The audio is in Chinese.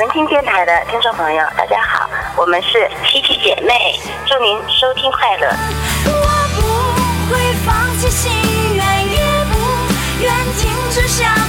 能听电台的听众朋友，大家好，我们是七七姐妹，祝您收听快乐。我不会放弃心愿，也不愿停止想。